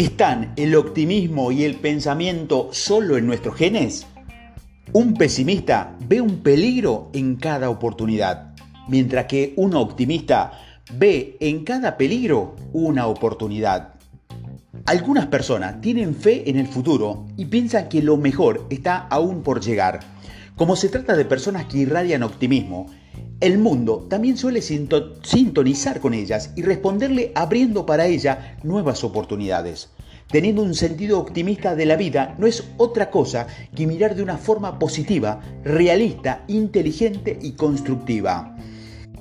¿Están el optimismo y el pensamiento solo en nuestros genes? Un pesimista ve un peligro en cada oportunidad, mientras que un optimista ve en cada peligro una oportunidad. Algunas personas tienen fe en el futuro y piensan que lo mejor está aún por llegar. Como se trata de personas que irradian optimismo, el mundo también suele sintonizar con ellas y responderle abriendo para ella nuevas oportunidades. Teniendo un sentido optimista de la vida no es otra cosa que mirar de una forma positiva, realista, inteligente y constructiva.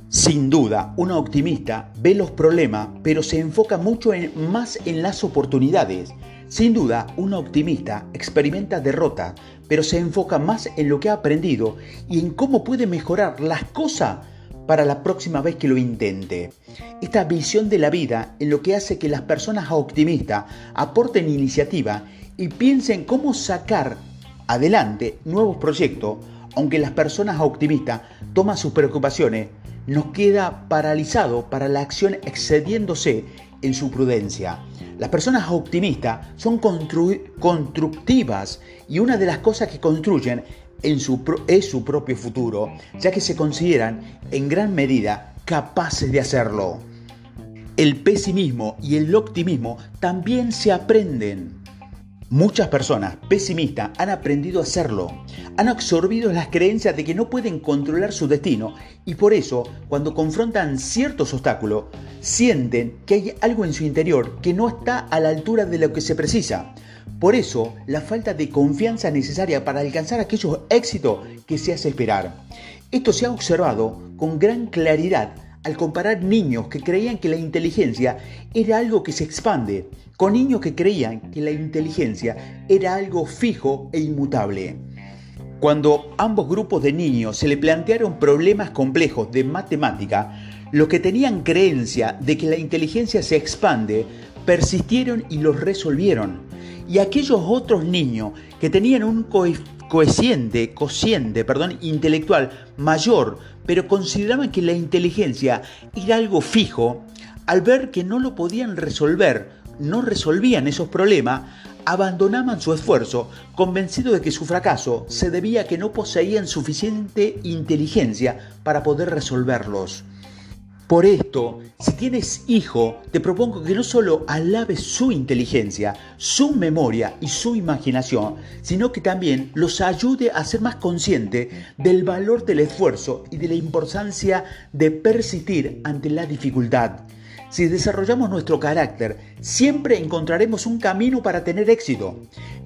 Sin duda, una optimista ve los problemas, pero se enfoca mucho más en las oportunidades. Sin duda, una optimista experimenta derrota, pero se enfoca más en lo que ha aprendido y en cómo puede mejorar las cosas para la próxima vez que lo intente. Esta visión de la vida en lo que hace que las personas optimistas aporten iniciativa y piensen cómo sacar adelante nuevos proyectos, aunque las personas optimistas toman sus preocupaciones, nos queda paralizado para la acción excediéndose en su prudencia. Las personas optimistas son constructivas y una de las cosas que construyen es su propio futuro, ya que se consideran en gran medida capaces de hacerlo. El pesimismo y el optimismo también se aprenden. Muchas personas pesimistas han aprendido a hacerlo, han absorbido las creencias de que no pueden controlar su destino y por eso, cuando confrontan ciertos obstáculos, sienten que hay algo en su interior que no está a la altura de lo que se precisa. Por eso, la falta de confianza necesaria para alcanzar aquellos éxitos que se hace esperar. Esto se ha observado con gran claridad al comparar niños que creían que la inteligencia era algo que se expande, con niños que creían que la inteligencia era algo fijo e inmutable. Cuando ambos grupos de niños se le plantearon problemas complejos de matemática, los que tenían creencia de que la inteligencia se expande persistieron y los resolvieron. Y aquellos otros niños que tenían un coeficiente, cociente, perdón, intelectual mayor, pero consideraban que la inteligencia era algo fijo, al ver que no lo podían resolver, no resolvían esos problemas, abandonaban su esfuerzo, convencidos de que su fracaso se debía a que no poseían suficiente inteligencia para poder resolverlos. Por esto, si tienes hijo, te propongo que no solo alabes su inteligencia, su memoria y su imaginación, sino que también los ayude a ser más consciente del valor del esfuerzo y de la importancia de persistir ante la dificultad. Si desarrollamos nuestro carácter, siempre encontraremos un camino para tener éxito.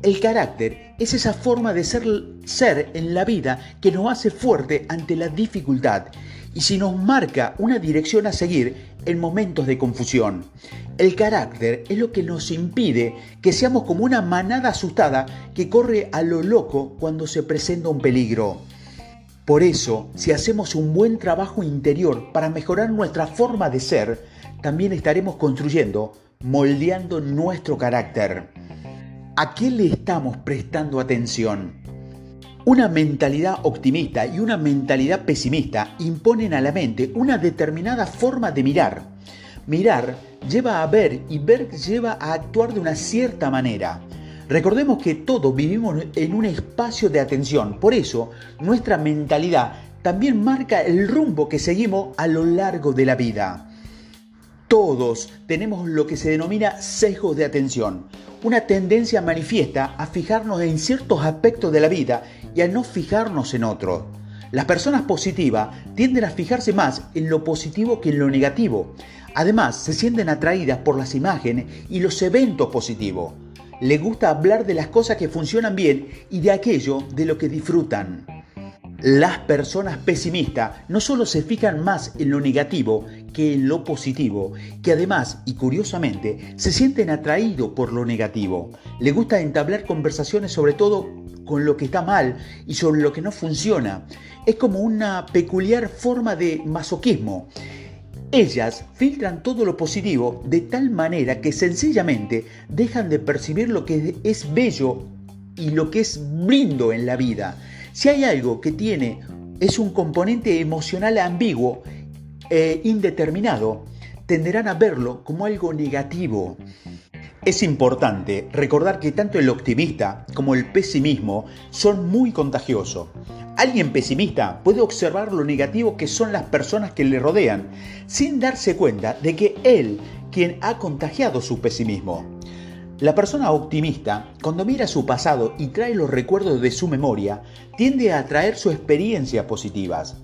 El carácter es esa forma de ser, ser en la vida que nos hace fuerte ante la dificultad y si nos marca una dirección a seguir en momentos de confusión. El carácter es lo que nos impide que seamos como una manada asustada que corre a lo loco cuando se presenta un peligro. Por eso, si hacemos un buen trabajo interior para mejorar nuestra forma de ser, también estaremos construyendo, moldeando nuestro carácter. ¿A qué le estamos prestando atención? Una mentalidad optimista y una mentalidad pesimista imponen a la mente una determinada forma de mirar. Mirar lleva a ver y ver lleva a actuar de una cierta manera. Recordemos que todos vivimos en un espacio de atención, por eso nuestra mentalidad también marca el rumbo que seguimos a lo largo de la vida. Todos tenemos lo que se denomina sesgo de atención, una tendencia manifiesta a fijarnos en ciertos aspectos de la vida y a no fijarnos en otros. Las personas positivas tienden a fijarse más en lo positivo que en lo negativo. Además, se sienten atraídas por las imágenes y los eventos positivos. Les gusta hablar de las cosas que funcionan bien y de aquello de lo que disfrutan. Las personas pesimistas no solo se fijan más en lo negativo que en lo positivo, que además y curiosamente se sienten atraídos por lo negativo. Les gusta entablar conversaciones sobre todo con lo que está mal y sobre lo que no funciona. Es como una peculiar forma de masoquismo. Ellas filtran todo lo positivo de tal manera que sencillamente dejan de percibir lo que es bello y lo que es lindo en la vida si hay algo que tiene, es un componente emocional ambiguo e indeterminado, tenderán a verlo como algo negativo. Es importante recordar que tanto el optimista como el pesimismo son muy contagiosos. Alguien pesimista puede observar lo negativo que son las personas que le rodean, sin darse cuenta de que él quien ha contagiado su pesimismo. La persona optimista, cuando mira su pasado y trae los recuerdos de su memoria, tiende a atraer sus experiencias positivas.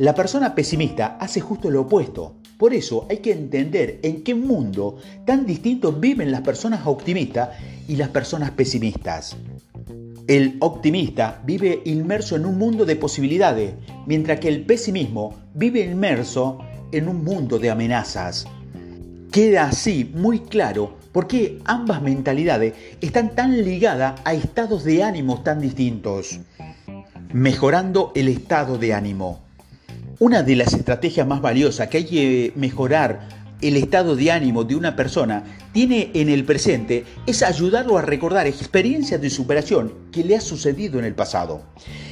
La persona pesimista hace justo lo opuesto. Por eso hay que entender en qué mundo tan distinto viven las personas optimistas y las personas pesimistas. El optimista vive inmerso en un mundo de posibilidades, mientras que el pesimismo vive inmerso en un mundo de amenazas. Queda así muy claro por qué ambas mentalidades están tan ligadas a estados de ánimo tan distintos. Mejorando el estado de ánimo. Una de las estrategias más valiosas que hay que mejorar el estado de ánimo de una persona tiene en el presente es ayudarlo a recordar experiencias de superación que le ha sucedido en el pasado.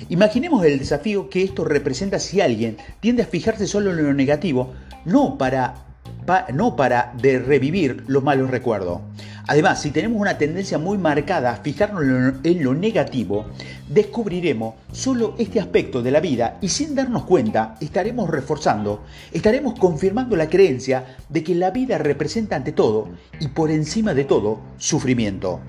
Imaginemos el desafío que esto representa si alguien tiende a fijarse solo en lo negativo, no para, no para de revivir los malos recuerdos. Además, si tenemos una tendencia muy marcada a fijarnos en lo negativo, descubriremos solo este aspecto de la vida y sin darnos cuenta estaremos reforzando, estaremos confirmando la creencia de que la vida representa ante todo y por encima de todo sufrimiento.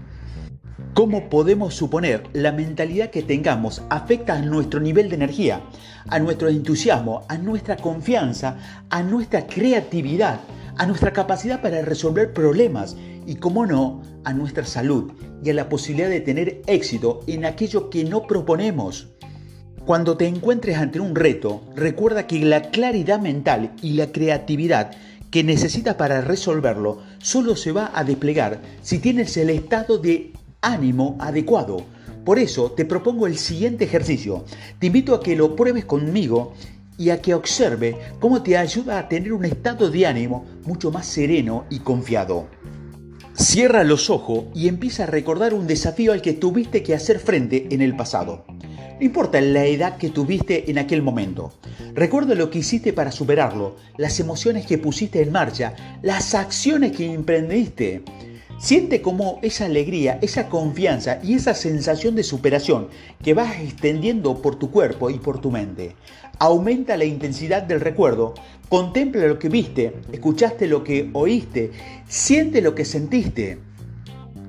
¿Cómo podemos suponer la mentalidad que tengamos afecta a nuestro nivel de energía, a nuestro entusiasmo, a nuestra confianza, a nuestra creatividad, a nuestra capacidad para resolver problemas y, como no, a nuestra salud y a la posibilidad de tener éxito en aquello que no proponemos. Cuando te encuentres ante un reto, recuerda que la claridad mental y la creatividad que necesitas para resolverlo solo se va a desplegar si tienes el estado de ánimo adecuado. Por eso te propongo el siguiente ejercicio. Te invito a que lo pruebes conmigo y a que observe cómo te ayuda a tener un estado de ánimo mucho más sereno y confiado. Cierra los ojos y empieza a recordar un desafío al que tuviste que hacer frente en el pasado. No importa la edad que tuviste en aquel momento. Recuerda lo que hiciste para superarlo, las emociones que pusiste en marcha, las acciones que emprendiste. Siente como esa alegría, esa confianza y esa sensación de superación que vas extendiendo por tu cuerpo y por tu mente. Aumenta la intensidad del recuerdo, contempla lo que viste, escuchaste lo que oíste, siente lo que sentiste.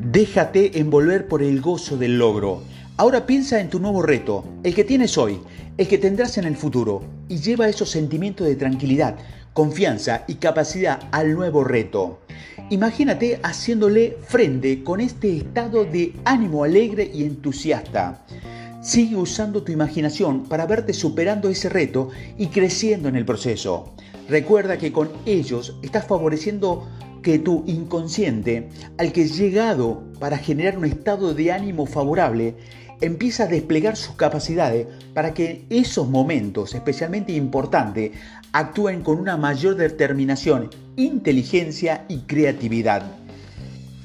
Déjate envolver por el gozo del logro. Ahora piensa en tu nuevo reto, el que tienes hoy, el que tendrás en el futuro, y lleva esos sentimientos de tranquilidad, confianza y capacidad al nuevo reto. Imagínate haciéndole frente con este estado de ánimo alegre y entusiasta. Sigue usando tu imaginación para verte superando ese reto y creciendo en el proceso. Recuerda que con ellos estás favoreciendo que tu inconsciente, al que es llegado para generar un estado de ánimo favorable, empieza a desplegar sus capacidades para que esos momentos, especialmente importantes, actúen con una mayor determinación, inteligencia y creatividad.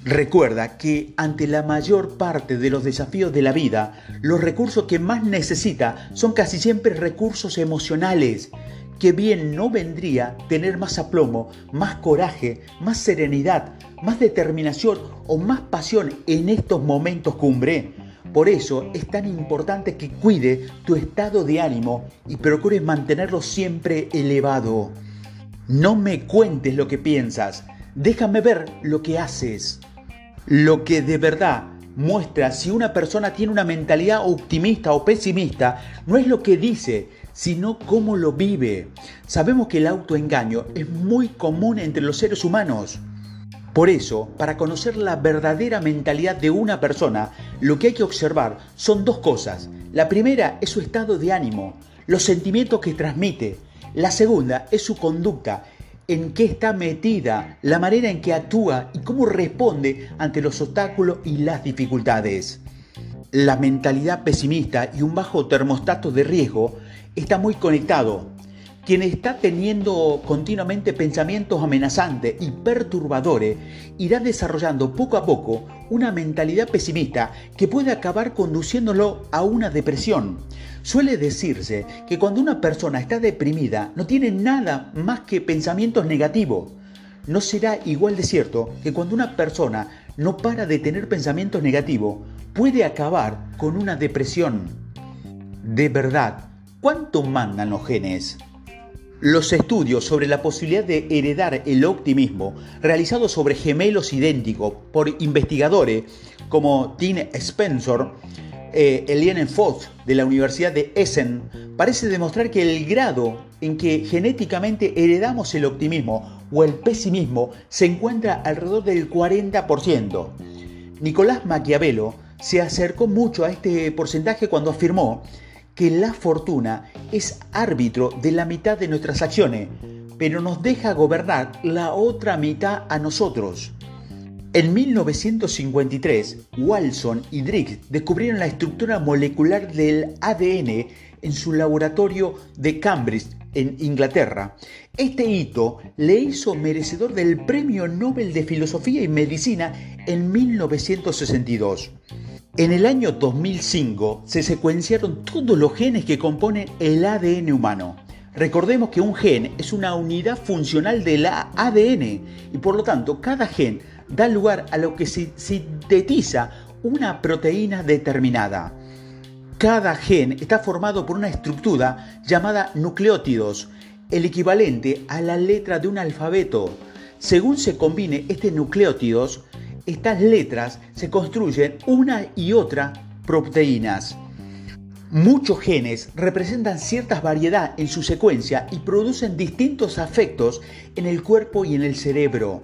Recuerda que ante la mayor parte de los desafíos de la vida, los recursos que más necesita son casi siempre recursos emocionales. Que bien no vendría tener más aplomo, más coraje, más serenidad, más determinación o más pasión en estos momentos cumbre por eso es tan importante que cuide tu estado de ánimo y procures mantenerlo siempre elevado. No me cuentes lo que piensas, déjame ver lo que haces. Lo que de verdad muestra si una persona tiene una mentalidad optimista o pesimista no es lo que dice, sino cómo lo vive. Sabemos que el autoengaño es muy común entre los seres humanos. Por eso, para conocer la verdadera mentalidad de una persona, lo que hay que observar son dos cosas. La primera es su estado de ánimo, los sentimientos que transmite. La segunda es su conducta, en qué está metida, la manera en que actúa y cómo responde ante los obstáculos y las dificultades. La mentalidad pesimista y un bajo termostato de riesgo está muy conectado quien está teniendo continuamente pensamientos amenazantes y perturbadores irá desarrollando poco a poco una mentalidad pesimista que puede acabar conduciéndolo a una depresión. Suele decirse que cuando una persona está deprimida no tiene nada más que pensamientos negativos. No será igual de cierto que cuando una persona no para de tener pensamientos negativos, puede acabar con una depresión. De verdad, ¿cuánto mandan los genes? Los estudios sobre la posibilidad de heredar el optimismo, realizados sobre gemelos idénticos por investigadores como Tim Spencer, eh, Eliane Fox de la Universidad de Essen, parece demostrar que el grado en que genéticamente heredamos el optimismo o el pesimismo se encuentra alrededor del 40%. Nicolás Maquiavelo se acercó mucho a este porcentaje cuando afirmó que la fortuna es árbitro de la mitad de nuestras acciones, pero nos deja gobernar la otra mitad a nosotros. En 1953, Walson y Driggs descubrieron la estructura molecular del ADN en su laboratorio de Cambridge, en Inglaterra. Este hito le hizo merecedor del Premio Nobel de Filosofía y Medicina en 1962. En el año 2005 se secuenciaron todos los genes que componen el ADN humano. Recordemos que un gen es una unidad funcional del ADN y por lo tanto cada gen da lugar a lo que se sintetiza una proteína determinada. Cada gen está formado por una estructura llamada nucleótidos, el equivalente a la letra de un alfabeto. Según se combine este nucleótidos, estas letras se construyen una y otra proteínas. Muchos genes representan cierta variedad en su secuencia y producen distintos afectos en el cuerpo y en el cerebro.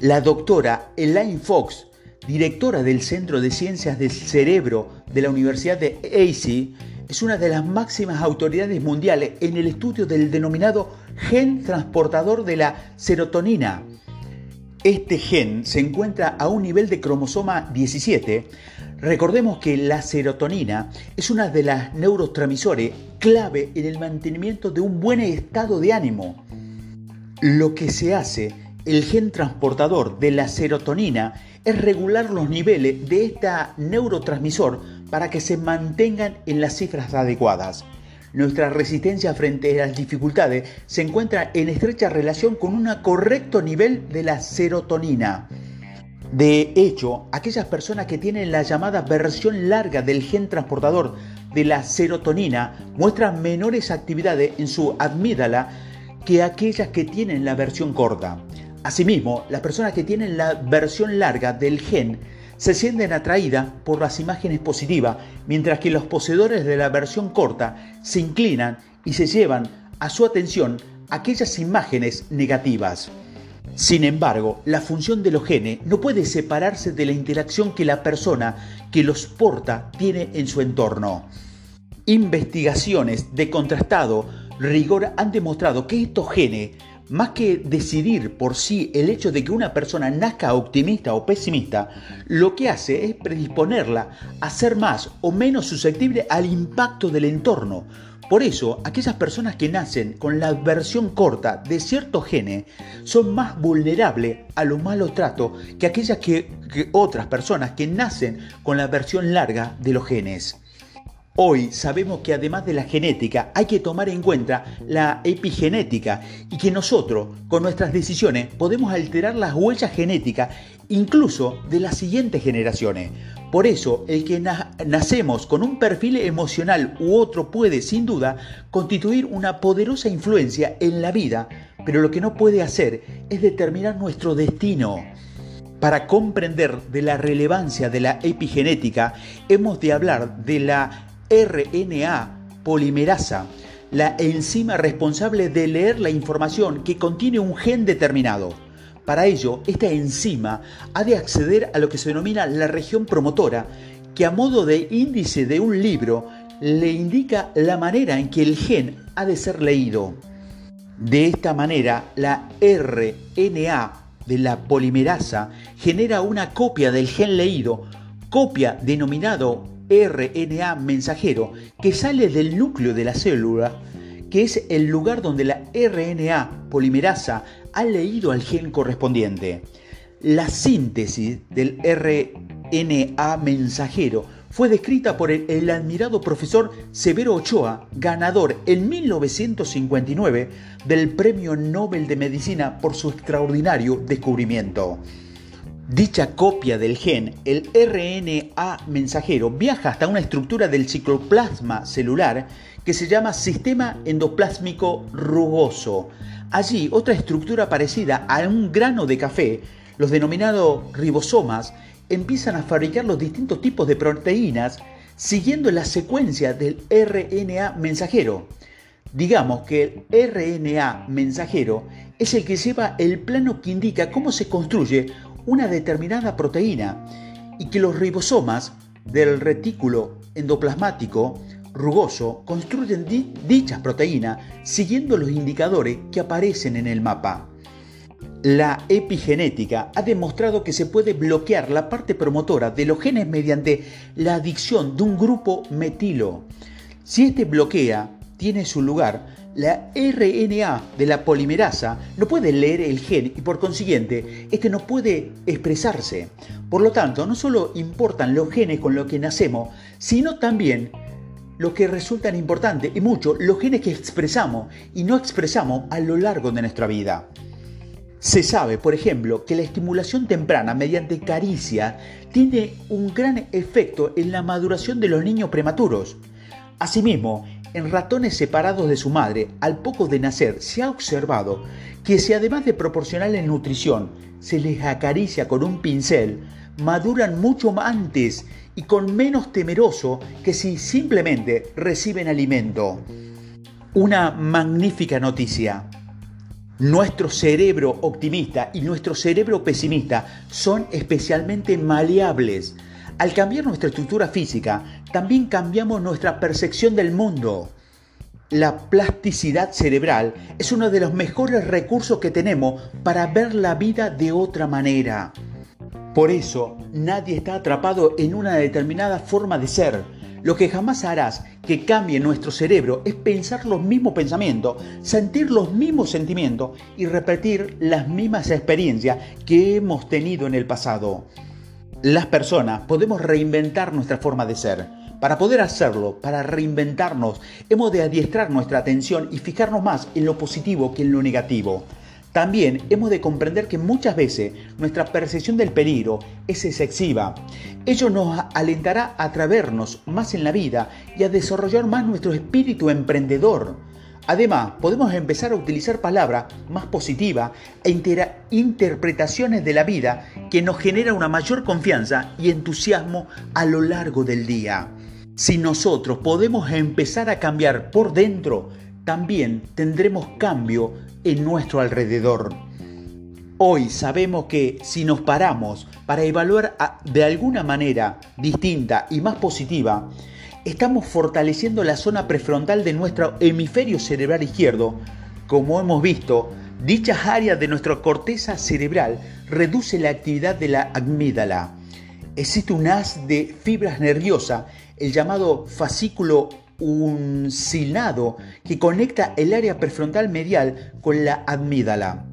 La doctora Elaine Fox, directora del Centro de Ciencias del Cerebro de la Universidad de AC, es una de las máximas autoridades mundiales en el estudio del denominado gen transportador de la serotonina este gen se encuentra a un nivel de cromosoma 17. Recordemos que la serotonina es una de las neurotransmisores clave en el mantenimiento de un buen estado de ánimo. Lo que se hace, el gen transportador de la serotonina, es regular los niveles de esta neurotransmisor para que se mantengan en las cifras adecuadas. Nuestra resistencia frente a las dificultades se encuentra en estrecha relación con un correcto nivel de la serotonina. De hecho, aquellas personas que tienen la llamada versión larga del gen transportador de la serotonina muestran menores actividades en su amígdala que aquellas que tienen la versión corta. Asimismo, las personas que tienen la versión larga del gen se sienten atraídas por las imágenes positivas, mientras que los poseedores de la versión corta se inclinan y se llevan a su atención aquellas imágenes negativas. Sin embargo, la función de los genes no puede separarse de la interacción que la persona que los porta tiene en su entorno. Investigaciones de contrastado rigor han demostrado que estos genes más que decidir por sí el hecho de que una persona nazca optimista o pesimista, lo que hace es predisponerla a ser más o menos susceptible al impacto del entorno. Por eso, aquellas personas que nacen con la versión corta de ciertos genes son más vulnerables a los malos tratos que aquellas que, que otras personas que nacen con la versión larga de los genes. Hoy sabemos que además de la genética hay que tomar en cuenta la epigenética y que nosotros con nuestras decisiones podemos alterar las huellas genéticas incluso de las siguientes generaciones. Por eso el que nacemos con un perfil emocional u otro puede sin duda constituir una poderosa influencia en la vida, pero lo que no puede hacer es determinar nuestro destino. Para comprender de la relevancia de la epigenética, hemos de hablar de la RNA polimerasa, la enzima responsable de leer la información que contiene un gen determinado. Para ello, esta enzima ha de acceder a lo que se denomina la región promotora, que a modo de índice de un libro le indica la manera en que el gen ha de ser leído. De esta manera, la RNA de la polimerasa genera una copia del gen leído, copia denominado RNA mensajero que sale del núcleo de la célula, que es el lugar donde la RNA polimerasa ha leído al gen correspondiente. La síntesis del RNA mensajero fue descrita por el, el, admirado profesor Severo Ochoa, ganador en 1959 del Premio Nobel de Medicina por su extraordinario descubrimiento. Dicha copia del gen, el RNA mensajero, viaja hasta una estructura del cicloplasma celular que se llama sistema endoplásmico rugoso. Allí, otra estructura parecida a un grano de café, los denominados ribosomas, empiezan a fabricar los distintos tipos de proteínas siguiendo la secuencia del RNA mensajero. Digamos que el RNA mensajero es el que lleva el plano que indica cómo se construye una determinada proteína y que los ribosomas del retículo endoplasmático rugoso construyen dichas proteínas siguiendo los indicadores que aparecen en el mapa. La epigenética ha demostrado que se puede bloquear la parte promotora de los genes mediante la adicción de un grupo metilo. Si este bloquea, tiene su lugar, la RNA de la polimerasa no puede leer el gen y por consiguiente este no puede expresarse. Por lo tanto, no solo importan los genes con los que nacemos, sino también lo que resultan importantes y mucho los genes que expresamos y no expresamos a lo largo de nuestra vida. Se sabe, por ejemplo, que la estimulación temprana mediante caricia tiene un gran efecto en la maduración de los niños prematuros. Asimismo, en ratones separados de su madre al poco de nacer se ha observado que si además de proporcionarles nutrición se les acaricia con un pincel, maduran mucho antes y con menos temeroso que si simplemente reciben alimento. Una magnífica noticia. Nuestro cerebro optimista y nuestro cerebro pesimista son especialmente maleables. Al cambiar nuestra estructura física, también cambiamos nuestra percepción del mundo. La plasticidad cerebral es uno de los mejores recursos que tenemos para ver la vida de otra manera. Por eso, nadie está atrapado en una determinada forma de ser. Lo que jamás harás que cambie nuestro cerebro es pensar los mismos pensamientos, sentir los mismos sentimientos y repetir las mismas experiencias que hemos tenido en el pasado. Las personas podemos reinventar nuestra forma de ser. Para poder hacerlo, para reinventarnos, hemos de adiestrar nuestra atención y fijarnos más en lo positivo que en lo negativo. También hemos de comprender que muchas veces nuestra percepción del peligro es excesiva. Ello nos alentará a atrevernos más en la vida y a desarrollar más nuestro espíritu emprendedor. Además, podemos empezar a utilizar palabras más positivas e interpretaciones de la vida que nos genera una mayor confianza y entusiasmo a lo largo del día. Si nosotros podemos empezar a cambiar por dentro, también tendremos cambio en nuestro alrededor. Hoy sabemos que si nos paramos para evaluar de alguna manera distinta y más positiva, estamos fortaleciendo la zona prefrontal de nuestro hemisferio cerebral izquierdo. Como hemos visto, dichas áreas de nuestra corteza cerebral reduce la actividad de la amígdala. Existe un haz de fibras nerviosas, el llamado fascículo uncinado, que conecta el área prefrontal medial con la amígdala.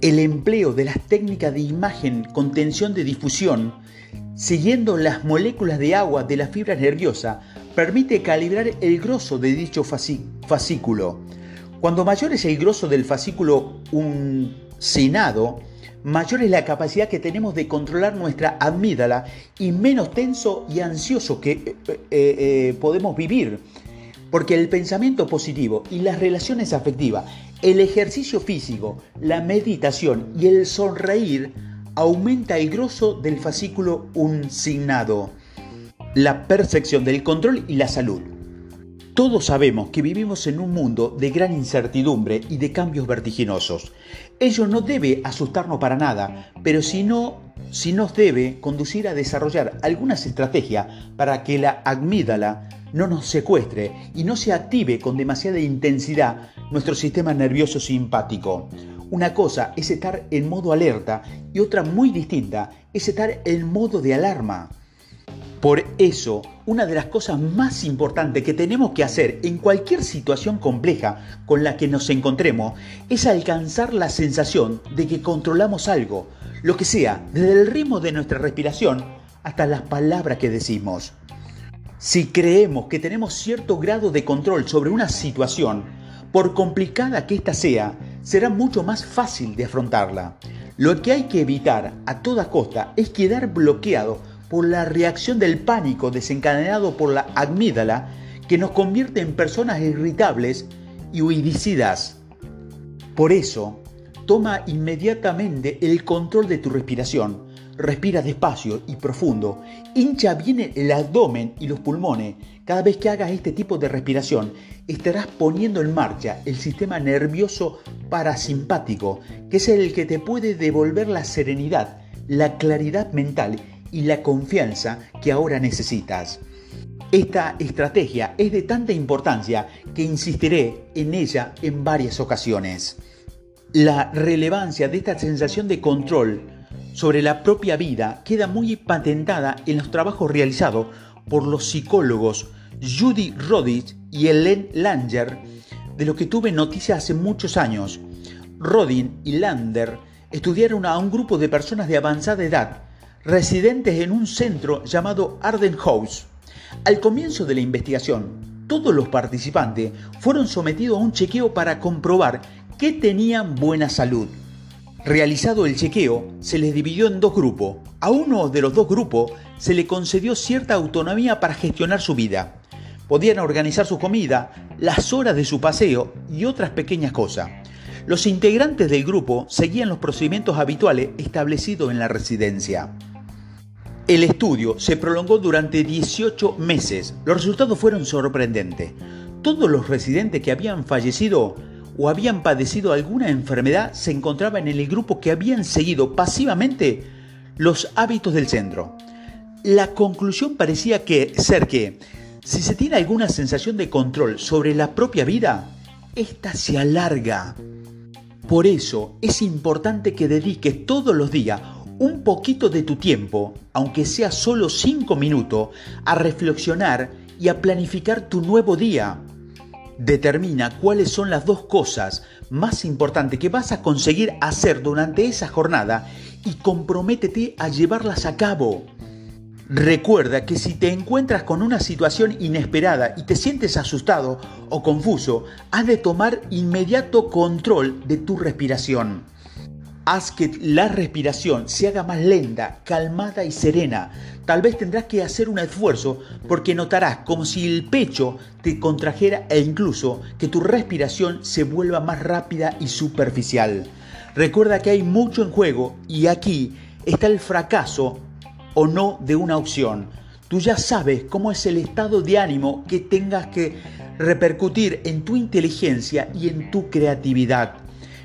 El empleo de las técnicas de imagen con tensión de difusión siguiendo las moléculas de agua de la fibra nerviosa, permite calibrar el grosso de dicho fascículo. Cuando mayor es el grosso del fascículo uncinado, mayor es la capacidad que tenemos de controlar nuestra amígdala y menos tenso y ansioso que eh, eh, eh, podemos vivir. Porque el pensamiento positivo y las relaciones afectivas, el ejercicio físico, la meditación y el sonreír aumenta el grosso del fascículo unsignado, la percepción del control y la salud. Todos sabemos que vivimos en un mundo de gran incertidumbre y de cambios vertiginosos. Ello no debe asustarnos para nada, pero si no, si nos debe conducir a desarrollar algunas estrategias para que la amígdala no nos secuestre y no se active con demasiada intensidad nuestro sistema nervioso simpático. Una cosa es estar en modo alerta y otra muy distinta es estar en modo de alarma. Por eso, una de las cosas más importantes que tenemos que hacer en cualquier situación compleja con la que nos encontremos es alcanzar la sensación de que controlamos algo, lo que sea, desde el ritmo de nuestra respiración hasta las palabras que decimos. Si creemos que tenemos cierto grado de control sobre una situación, por complicada que ésta sea, será mucho más fácil de afrontarla. Lo que hay que evitar a toda costa es quedar bloqueado por la reacción del pánico desencadenado por la amígdala que nos convierte en personas irritables y huidicidas. Por eso, toma inmediatamente el control de tu respiración. Respira despacio y profundo. Hincha bien el abdomen y los pulmones. Cada vez que hagas este tipo de respiración, estarás poniendo en marcha el sistema nervioso parasimpático, que es el que te puede devolver la serenidad, la claridad mental y la confianza que ahora necesitas. Esta estrategia es de tanta importancia que insistiré en ella en varias ocasiones. La relevancia de esta sensación de control sobre la propia vida queda muy patentada en los trabajos realizados por los psicólogos Judy Rodich y Ellen Langer, de lo que tuve noticia hace muchos años. Rodin y Lander estudiaron a un grupo de personas de avanzada edad, residentes en un centro llamado Arden House al comienzo de la investigación, todos los participantes fueron sometidos a un chequeo para comprobar que tenían buena salud. Realizado el chequeo, se les dividió en dos grupos. A uno de los dos grupos se le concedió cierta autonomía para gestionar su vida. Podían organizar su comida, las horas de su paseo y otras pequeñas cosas. Los integrantes del grupo seguían los procedimientos habituales establecidos en la residencia. El estudio se prolongó durante 18 meses. Los resultados fueron sorprendentes. Todos los residentes que habían fallecido o habían padecido alguna enfermedad se encontraban en el grupo que habían seguido pasivamente los hábitos del centro. La conclusión parecía que ser que si se tiene alguna sensación de control sobre la propia vida, esta se alarga. Por eso es importante que dediques todos los días un poquito de tu tiempo, aunque sea solo cinco minutos, a reflexionar y a planificar tu nuevo día. Determina cuáles son las dos cosas más importantes que vas a conseguir hacer durante esa jornada y comprométete a llevarlas a cabo. Recuerda que si te encuentras con una situación inesperada y te sientes asustado o confuso, has de tomar inmediato control de tu respiración. Haz que la respiración se haga más lenta, calmada y serena. Tal vez tendrás que hacer un esfuerzo porque notarás como si el pecho te contrajera e incluso que tu respiración se vuelva más rápida y superficial. Recuerda que hay mucho en juego y aquí está el fracaso o no de una opción. Tú ya sabes cómo es el estado de ánimo que tengas que repercutir en tu inteligencia y en tu creatividad.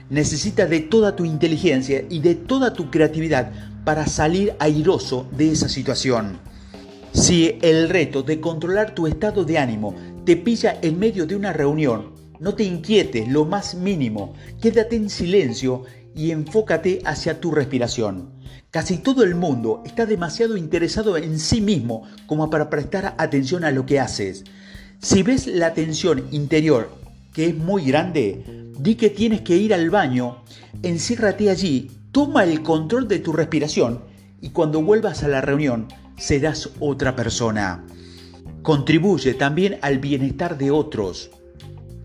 Necesitas de toda tu inteligencia y de toda tu creatividad para salir airoso de esa situación. Si el reto de controlar tu estado de ánimo te pilla en medio de una reunión, no te inquietes lo más mínimo, quédate en silencio y enfócate hacia tu respiración. Casi todo el mundo está demasiado interesado en sí mismo como para prestar atención a lo que haces. Si ves la tensión interior que es muy grande, di que tienes que ir al baño, enciérrate allí, toma el control de tu respiración y cuando vuelvas a la reunión serás otra persona. Contribuye también al bienestar de otros.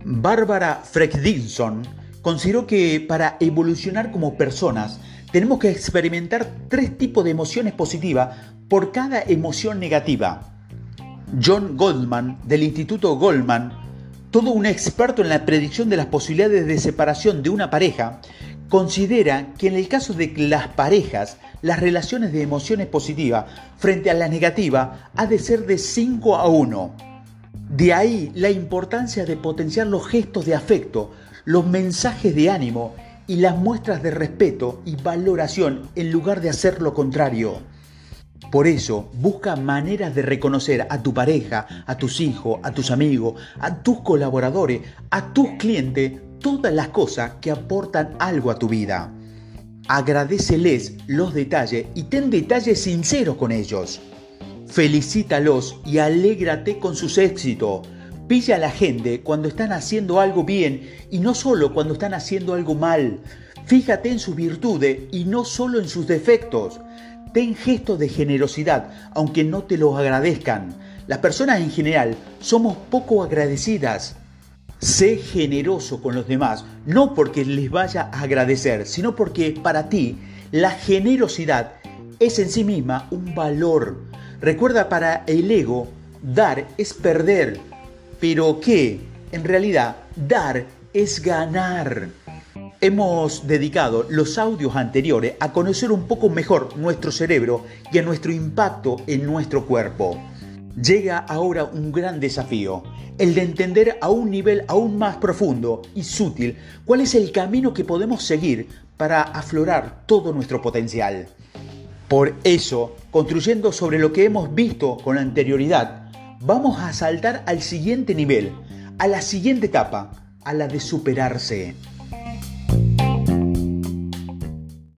Bárbara Fredrickson consideró que para evolucionar como personas tenemos que experimentar tres tipos de emociones positivas por cada emoción negativa. John Goldman del Instituto Goldman todo un experto en la predicción de las posibilidades de separación de una pareja, considera que en el caso de las parejas, las relaciones de emociones positivas frente a la negativa ha de ser de 5 a 1. De ahí la importancia de potenciar los gestos de afecto, los mensajes de ánimo y las muestras de respeto y valoración en lugar de hacer lo contrario. Por eso, busca maneras de reconocer a tu pareja, a tus hijos, a tus amigos, a tus colaboradores, a tus clientes, todas las cosas que aportan algo a tu vida. Agradeceles los detalles y ten detalles sinceros con ellos. Felicítalos y alégrate con sus éxitos. Pilla a la gente cuando están haciendo algo bien y no solo cuando están haciendo algo mal. Fíjate en sus virtudes y no solo en sus defectos. Ten gestos de generosidad, aunque no te los agradezcan. Las personas en general somos poco agradecidas. Sé generoso con los demás, no porque les vaya a agradecer, sino porque para ti la generosidad es en sí misma un valor. Recuerda, para el ego, dar es perder, pero que en realidad dar es ganar. Hemos dedicado los audios anteriores a conocer un poco mejor nuestro cerebro y a nuestro impacto en nuestro cuerpo. Llega ahora un gran desafío, el de entender a un nivel aún más profundo y sutil cuál es el camino que podemos seguir para aflorar todo nuestro potencial. Por eso, construyendo sobre lo que hemos visto con anterioridad, vamos a saltar al siguiente nivel, a la siguiente etapa, a la de superarse.